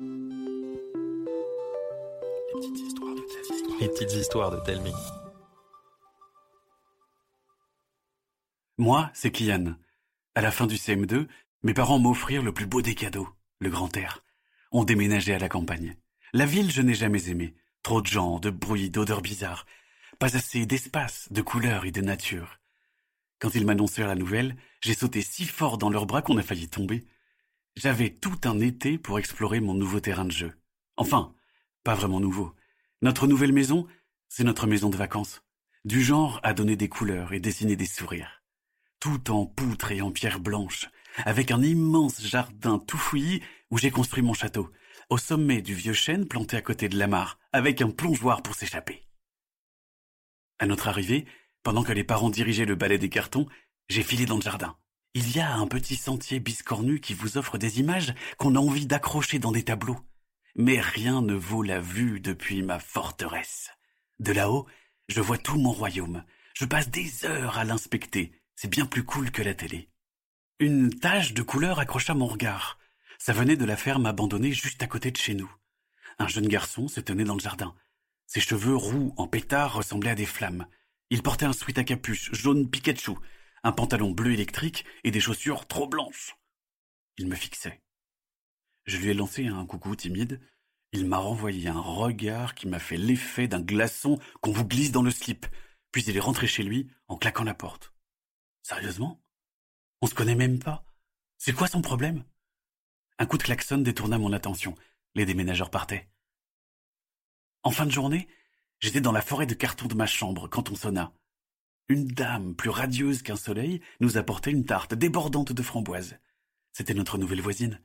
Les petites histoires de Telmi. Moi, c'est Kian. À la fin du CM2, mes parents m'offrirent le plus beau des cadeaux, le grand air. On déménageait à la campagne. La ville, je n'ai jamais aimé. Trop de gens, de bruit, d'odeurs bizarres. Pas assez d'espace, de couleurs et de nature. Quand ils m'annoncèrent la nouvelle, j'ai sauté si fort dans leurs bras qu'on a failli tomber. J'avais tout un été pour explorer mon nouveau terrain de jeu. Enfin, pas vraiment nouveau. Notre nouvelle maison, c'est notre maison de vacances. Du genre à donner des couleurs et dessiner des sourires. Tout en poutre et en pierre blanche, avec un immense jardin tout fouillis où j'ai construit mon château, au sommet du vieux chêne planté à côté de la mare, avec un plongeoir pour s'échapper. À notre arrivée, pendant que les parents dirigeaient le balai des cartons, j'ai filé dans le jardin. Il y a un petit sentier biscornu qui vous offre des images qu'on a envie d'accrocher dans des tableaux. Mais rien ne vaut la vue depuis ma forteresse. De là-haut, je vois tout mon royaume. Je passe des heures à l'inspecter. C'est bien plus cool que la télé. Une tache de couleur accrocha mon regard. Ça venait de la ferme abandonnée juste à côté de chez nous. Un jeune garçon se tenait dans le jardin. Ses cheveux roux en pétard ressemblaient à des flammes. Il portait un sweat à capuche jaune Pikachu, un pantalon bleu électrique et des chaussures trop blanches. Il me fixait. Je lui ai lancé un coucou timide. Il m'a renvoyé un regard qui m'a fait l'effet d'un glaçon qu'on vous glisse dans le slip. Puis il est rentré chez lui en claquant la porte. Sérieusement? On se connaît même pas? C'est quoi son problème? Un coup de klaxon détourna mon attention. Les déménageurs partaient. En fin de journée, j'étais dans la forêt de carton de ma chambre quand on sonna. Une dame, plus radieuse qu'un soleil, nous apportait une tarte débordante de framboises. C'était notre nouvelle voisine.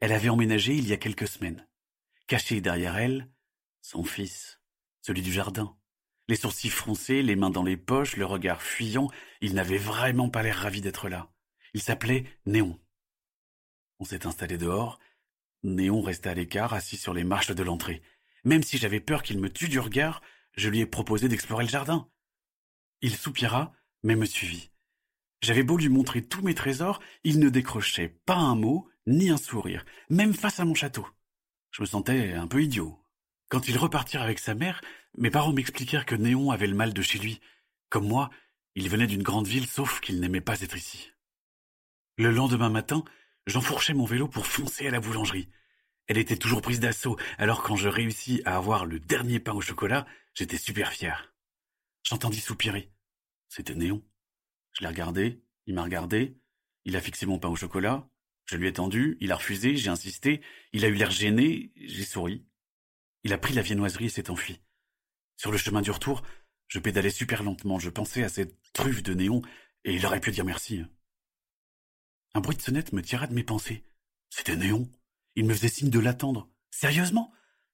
Elle avait emménagé il y a quelques semaines. Caché derrière elle, son fils, celui du jardin. Les sourcils froncés, les mains dans les poches, le regard fuyant, il n'avait vraiment pas l'air ravi d'être là. Il s'appelait Néon. On s'est installé dehors. Néon restait à l'écart, assis sur les marches de l'entrée. Même si j'avais peur qu'il me tue du regard, je lui ai proposé d'explorer le jardin. Il soupira, mais me suivit. J'avais beau lui montrer tous mes trésors, il ne décrochait pas un mot, ni un sourire, même face à mon château. Je me sentais un peu idiot. Quand ils repartirent avec sa mère, mes parents m'expliquèrent que Néon avait le mal de chez lui. Comme moi, il venait d'une grande ville, sauf qu'il n'aimait pas être ici. Le lendemain matin, j'enfourchais mon vélo pour foncer à la boulangerie. Elle était toujours prise d'assaut, alors quand je réussis à avoir le dernier pain au chocolat, j'étais super fier. J'entendis soupirer. C'était Néon. Je l'ai regardé, il m'a regardé, il a fixé mon pain au chocolat, je lui ai tendu, il a refusé, j'ai insisté, il a eu l'air gêné, j'ai souri. Il a pris la viennoiserie et s'est enfui. Sur le chemin du retour, je pédalais super lentement, je pensais à cette truffe de néon, et il aurait pu dire merci. Un bruit de sonnette me tira de mes pensées. C'était Néon. Il me faisait signe de l'attendre. Sérieusement?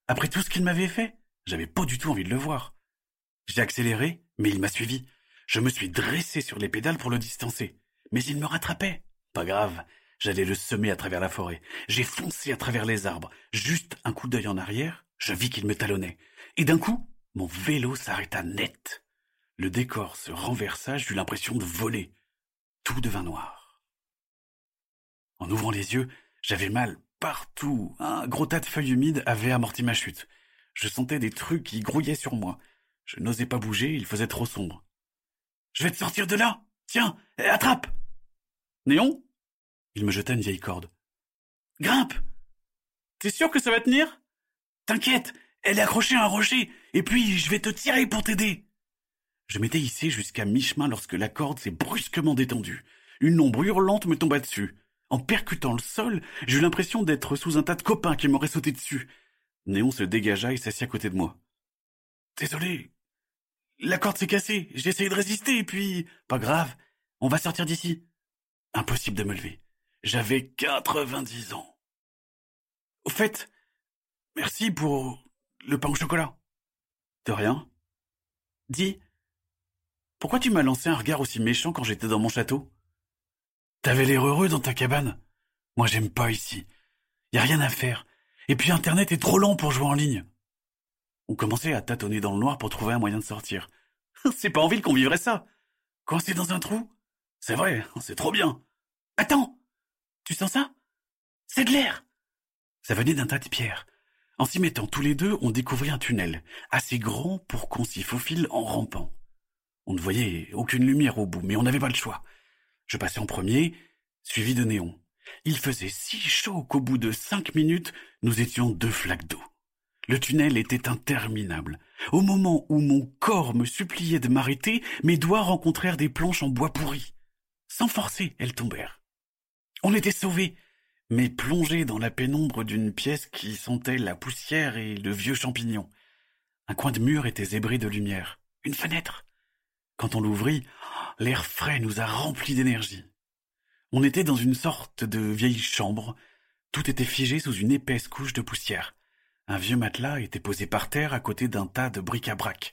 Après tout ce qu'il m'avait fait? J'avais pas du tout envie de le voir. J'ai accéléré, mais il m'a suivi. Je me suis dressé sur les pédales pour le distancer. Mais il me rattrapait. Pas grave. J'allais le semer à travers la forêt. J'ai foncé à travers les arbres. Juste un coup d'œil en arrière, je vis qu'il me talonnait. Et d'un coup, mon vélo s'arrêta net. Le décor se renversa, j'eus l'impression de voler. Tout devint noir. En ouvrant les yeux, j'avais mal partout. Un gros tas de feuilles humides avait amorti ma chute. Je sentais des trucs qui grouillaient sur moi. Je n'osais pas bouger, il faisait trop sombre. Je vais te sortir de là. Tiens, attrape. Néon? Il me jeta une vieille corde. Grimpe. T'es sûr que ça va tenir? T'inquiète, elle est accrochée à un rocher, et puis je vais te tirer pour t'aider. Je m'étais hissé jusqu'à mi-chemin lorsque la corde s'est brusquement détendue. Une ombre hurlante me tomba dessus. En percutant le sol, j'eus l'impression d'être sous un tas de copains qui m'auraient sauté dessus. Néon se dégagea et s'assit à côté de moi. Désolé. La corde s'est cassée. J'ai essayé de résister et puis... Pas grave. On va sortir d'ici. Impossible de me lever. J'avais quatre-vingt-dix ans. Au fait, merci pour le pain au chocolat. De rien. Dis, pourquoi tu m'as lancé un regard aussi méchant quand j'étais dans mon château? T'avais l'air heureux dans ta cabane. Moi, j'aime pas ici. Y a rien à faire. Et puis Internet est trop lent pour jouer en ligne. On commençait à tâtonner dans le noir pour trouver un moyen de sortir? C'est pas en ville qu'on vivrait ça. Coincé dans un trou? C'est vrai, c'est trop bien. Attends Tu sens ça? C'est de l'air Ça venait d'un tas de pierres. En s'y mettant tous les deux, on découvrit un tunnel, assez grand pour qu'on s'y faufile en rampant. On ne voyait aucune lumière au bout, mais on n'avait pas le choix. Je passais en premier, suivi de Néon. Il faisait si chaud qu'au bout de cinq minutes, nous étions deux flaques d'eau. Le tunnel était interminable. Au moment où mon corps me suppliait de m'arrêter, mes doigts rencontrèrent des planches en bois pourri. Sans forcer, elles tombèrent. On était sauvés, mais plongés dans la pénombre d'une pièce qui sentait la poussière et le vieux champignon. Un coin de mur était zébré de lumière. Une fenêtre. Quand on l'ouvrit, l'air frais nous a remplis d'énergie. On était dans une sorte de vieille chambre. Tout était figé sous une épaisse couche de poussière. Un vieux matelas était posé par terre à côté d'un tas de bric-à-brac.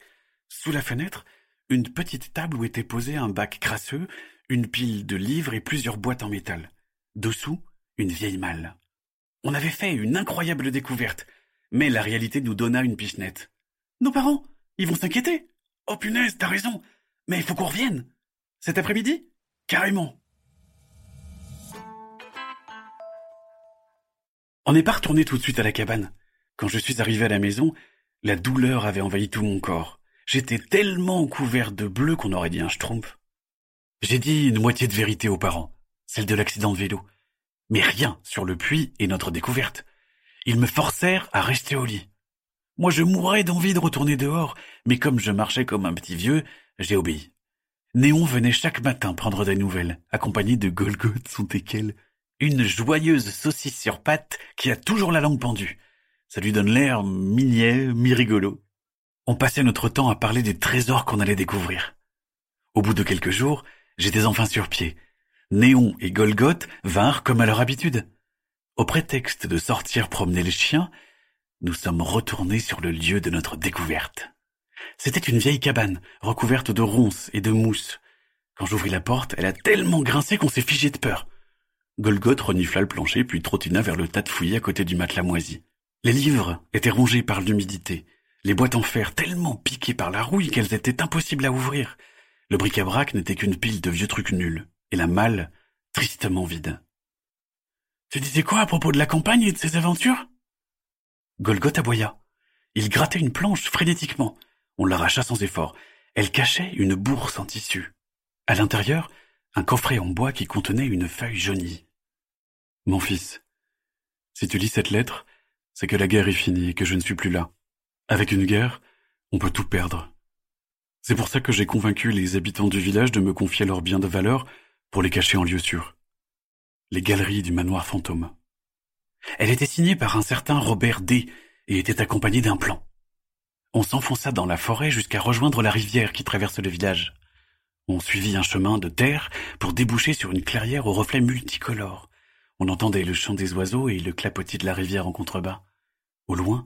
Sous la fenêtre, une petite table où était posé un bac crasseux, une pile de livres et plusieurs boîtes en métal. Dessous, une vieille malle. On avait fait une incroyable découverte, mais la réalité nous donna une pichenette. Nos parents, ils vont s'inquiéter. Oh punaise, t'as raison. Mais il faut qu'on revienne. Cet après-midi? Carrément. On n'est pas retourné tout de suite à la cabane. Quand je suis arrivé à la maison, la douleur avait envahi tout mon corps. J'étais tellement couvert de bleu qu'on aurait dit un schtroumpf. J'ai dit une moitié de vérité aux parents, celle de l'accident de vélo. Mais rien sur le puits et notre découverte. Ils me forcèrent à rester au lit. Moi je mourais d'envie de retourner dehors, mais comme je marchais comme un petit vieux, j'ai obéi. Néon venait chaque matin prendre des nouvelles, accompagné de Golgoth son teckel, une joyeuse saucisse sur pattes qui a toujours la langue pendue. Ça lui donne l'air mi-niais, mi-rigolo. On passait notre temps à parler des trésors qu'on allait découvrir. Au bout de quelques jours, j'étais enfin sur pied. Néon et Golgoth vinrent comme à leur habitude. Au prétexte de sortir promener les chiens, nous sommes retournés sur le lieu de notre découverte. C'était une vieille cabane, recouverte de ronces et de mousse. Quand j'ouvris la porte, elle a tellement grincé qu'on s'est figé de peur. Golgoth renifla le plancher puis trottina vers le tas de fouillis à côté du matelas moisi. Les livres étaient rongés par l'humidité, les boîtes en fer tellement piquées par la rouille qu'elles étaient impossibles à ouvrir. Le bric-à-brac n'était qu'une pile de vieux trucs nuls, et la malle tristement vide. Tu disais quoi à propos de la campagne et de ses aventures? Golgoth aboya. Il grattait une planche frénétiquement. On l'arracha sans effort. Elle cachait une bourse en tissu. À l'intérieur, un coffret en bois qui contenait une feuille jaunie. Mon fils, si tu lis cette lettre, c'est que la guerre est finie et que je ne suis plus là. Avec une guerre, on peut tout perdre. C'est pour ça que j'ai convaincu les habitants du village de me confier leurs biens de valeur pour les cacher en lieu sûr. Les galeries du manoir fantôme. Elle était signée par un certain Robert D et était accompagnée d'un plan. On s'enfonça dans la forêt jusqu'à rejoindre la rivière qui traverse le village. On suivit un chemin de terre pour déboucher sur une clairière au reflet multicolore. On entendait le chant des oiseaux et le clapotis de la rivière en contrebas. Au loin,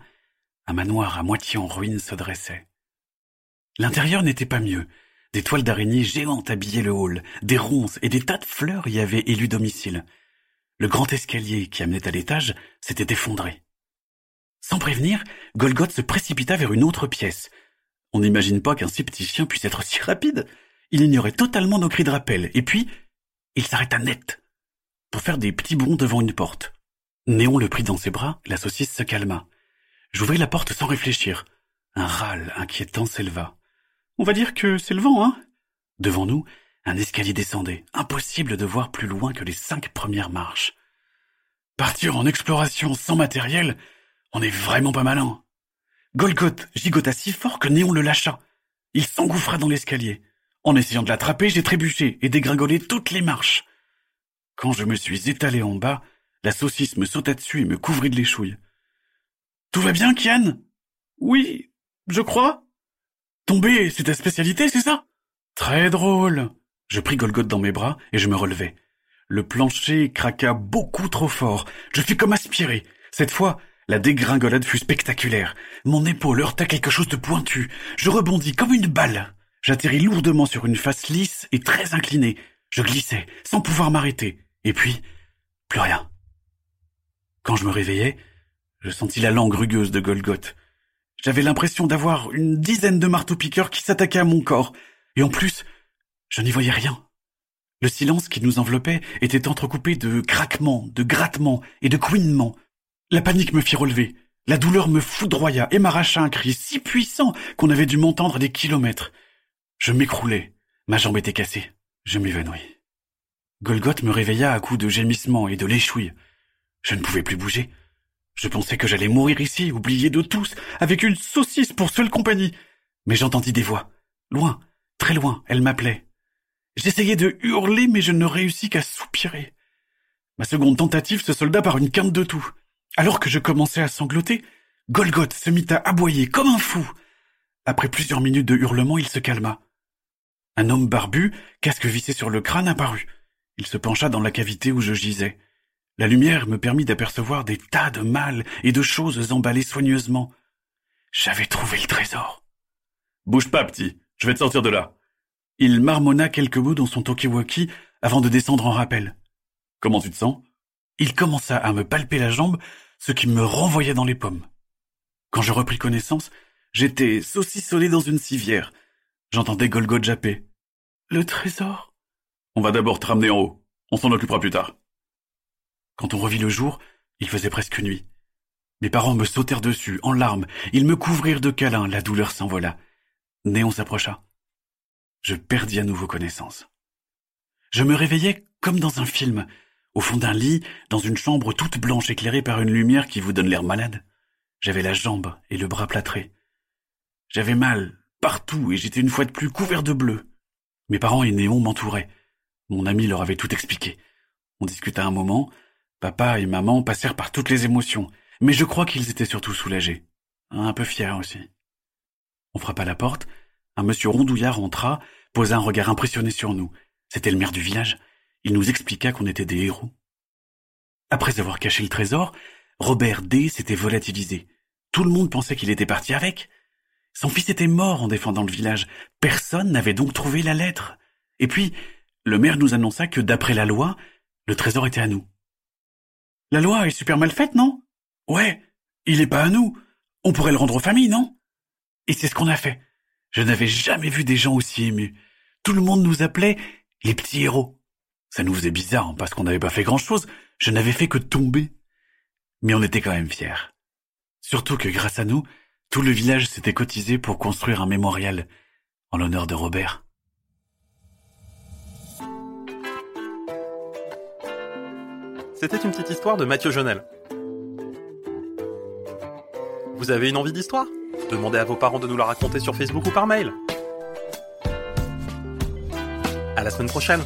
un manoir à moitié en ruine se dressait. L'intérieur n'était pas mieux. Des toiles d'araignée géantes habillaient le hall, des ronces et des tas de fleurs y avaient élu domicile. Le grand escalier qui amenait à l'étage s'était effondré. Sans prévenir, Golgoth se précipita vers une autre pièce. On n'imagine pas qu'un si petit chien puisse être si rapide. Il ignorait totalement nos cris de rappel, et puis, il s'arrêta net, pour faire des petits bonds devant une porte. Néon le prit dans ses bras, la saucisse se calma. J'ouvris la porte sans réfléchir. Un râle inquiétant s'éleva. On va dire que c'est le vent, hein? Devant nous, un escalier descendait. Impossible de voir plus loin que les cinq premières marches. Partir en exploration sans matériel, on est vraiment pas malin. Golgoth gigota si fort que Néon le lâcha. Il s'engouffra dans l'escalier. En essayant de l'attraper, j'ai trébuché et dégringolé toutes les marches. Quand je me suis étalé en bas, la saucisse me sauta dessus et me couvrit de l'échouille. Tout va bien, Kian? Oui, je crois. Tomber, c'est ta spécialité, c'est ça? Très drôle. Je pris Golgoth dans mes bras et je me relevai. Le plancher craqua beaucoup trop fort. Je fus comme aspiré. Cette fois, la dégringolade fut spectaculaire. Mon épaule heurta quelque chose de pointu. Je rebondis comme une balle. J'atterris lourdement sur une face lisse et très inclinée. Je glissais, sans pouvoir m'arrêter. Et puis, plus rien. Quand je me réveillai, je sentis la langue rugueuse de Golgoth. J'avais l'impression d'avoir une dizaine de marteaux-piqueurs qui s'attaquaient à mon corps. Et en plus, je n'y voyais rien. Le silence qui nous enveloppait était entrecoupé de craquements, de grattements et de couinements. La panique me fit relever. La douleur me foudroya et m'arracha un cri si puissant qu'on avait dû m'entendre des kilomètres. Je m'écroulai. Ma jambe était cassée. Je m'évanouis. Golgoth me réveilla à coups de gémissements et de l'échouille. Je ne pouvais plus bouger. Je pensais que j'allais mourir ici, oublié de tous, avec une saucisse pour seule compagnie. Mais j'entendis des voix. Loin, très loin, elles m'appelaient. J'essayais de hurler, mais je ne réussis qu'à soupirer. Ma seconde tentative se solda par une quinte de tout. Alors que je commençais à sangloter, Golgoth se mit à aboyer comme un fou. Après plusieurs minutes de hurlements, il se calma. Un homme barbu, casque vissé sur le crâne, apparut. Il se pencha dans la cavité où je gisais. La lumière me permit d'apercevoir des tas de malles et de choses emballées soigneusement. J'avais trouvé le trésor. Bouge pas, petit. Je vais te sortir de là. Il marmonna quelques mots dans son talkie-walkie avant de descendre en rappel. Comment tu te sens? Il commença à me palper la jambe, ce qui me renvoyait dans les pommes. Quand je repris connaissance, j'étais saucissonné dans une civière. J'entendais Golgoth japper. Le trésor? On va d'abord te ramener en haut. On s'en occupera plus tard. Quand on revit le jour, il faisait presque nuit. Mes parents me sautèrent dessus, en larmes. Ils me couvrirent de câlins, la douleur s'envola. Néon s'approcha. Je perdis à nouveau connaissance. Je me réveillais comme dans un film, au fond d'un lit, dans une chambre toute blanche éclairée par une lumière qui vous donne l'air malade. J'avais la jambe et le bras plâtrés. J'avais mal, partout, et j'étais une fois de plus couvert de bleu. Mes parents et Néon m'entouraient. Mon ami leur avait tout expliqué. On discuta un moment, Papa et maman passèrent par toutes les émotions, mais je crois qu'ils étaient surtout soulagés. Un peu fiers aussi. On frappa la porte, un monsieur rondouillard entra, posa un regard impressionné sur nous. C'était le maire du village. Il nous expliqua qu'on était des héros. Après avoir caché le trésor, Robert D s'était volatilisé. Tout le monde pensait qu'il était parti avec. Son fils était mort en défendant le village. Personne n'avait donc trouvé la lettre. Et puis, le maire nous annonça que d'après la loi, le trésor était à nous. La loi est super mal faite, non? Ouais, il est pas à nous. On pourrait le rendre aux familles, non? Et c'est ce qu'on a fait. Je n'avais jamais vu des gens aussi émus. Tout le monde nous appelait les petits héros. Ça nous faisait bizarre parce qu'on n'avait pas fait grand-chose. Je n'avais fait que tomber. Mais on était quand même fiers. Surtout que grâce à nous, tout le village s'était cotisé pour construire un mémorial en l'honneur de Robert. C'était une petite histoire de Mathieu Jonel. Vous avez une envie d'histoire? Demandez à vos parents de nous la raconter sur Facebook ou par mail. À la semaine prochaine